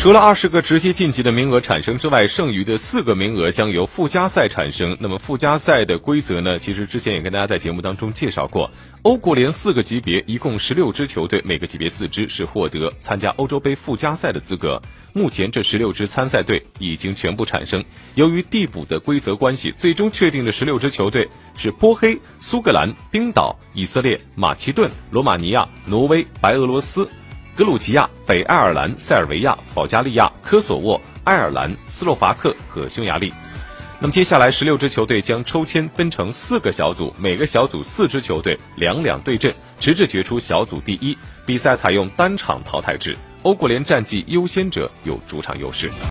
除了二十个直接晋级的名额产生之外，剩余的四个名额将由附加赛产生。那么附加赛的规则呢？其实之前也跟大家在节目当中介绍过。欧国联四个级别，一共十六支球队，每个级别四支是获得参加欧洲杯附加赛的资格。目前这十六支参赛队已经全部产生。由于递补的规则关系，最终确定的十六支球队是波黑、苏格兰、冰岛、以色列、马其顿、罗马尼亚、挪威、白俄罗斯。格鲁吉亚、北爱尔兰、塞尔维亚、保加利亚、科索沃、爱尔兰、斯洛伐克和匈牙利。那么接下来十六支球队将抽签分成四个小组，每个小组四支球队两两对阵，直至决出小组第一。比赛采用单场淘汰制，欧国联战绩优先者有主场优势。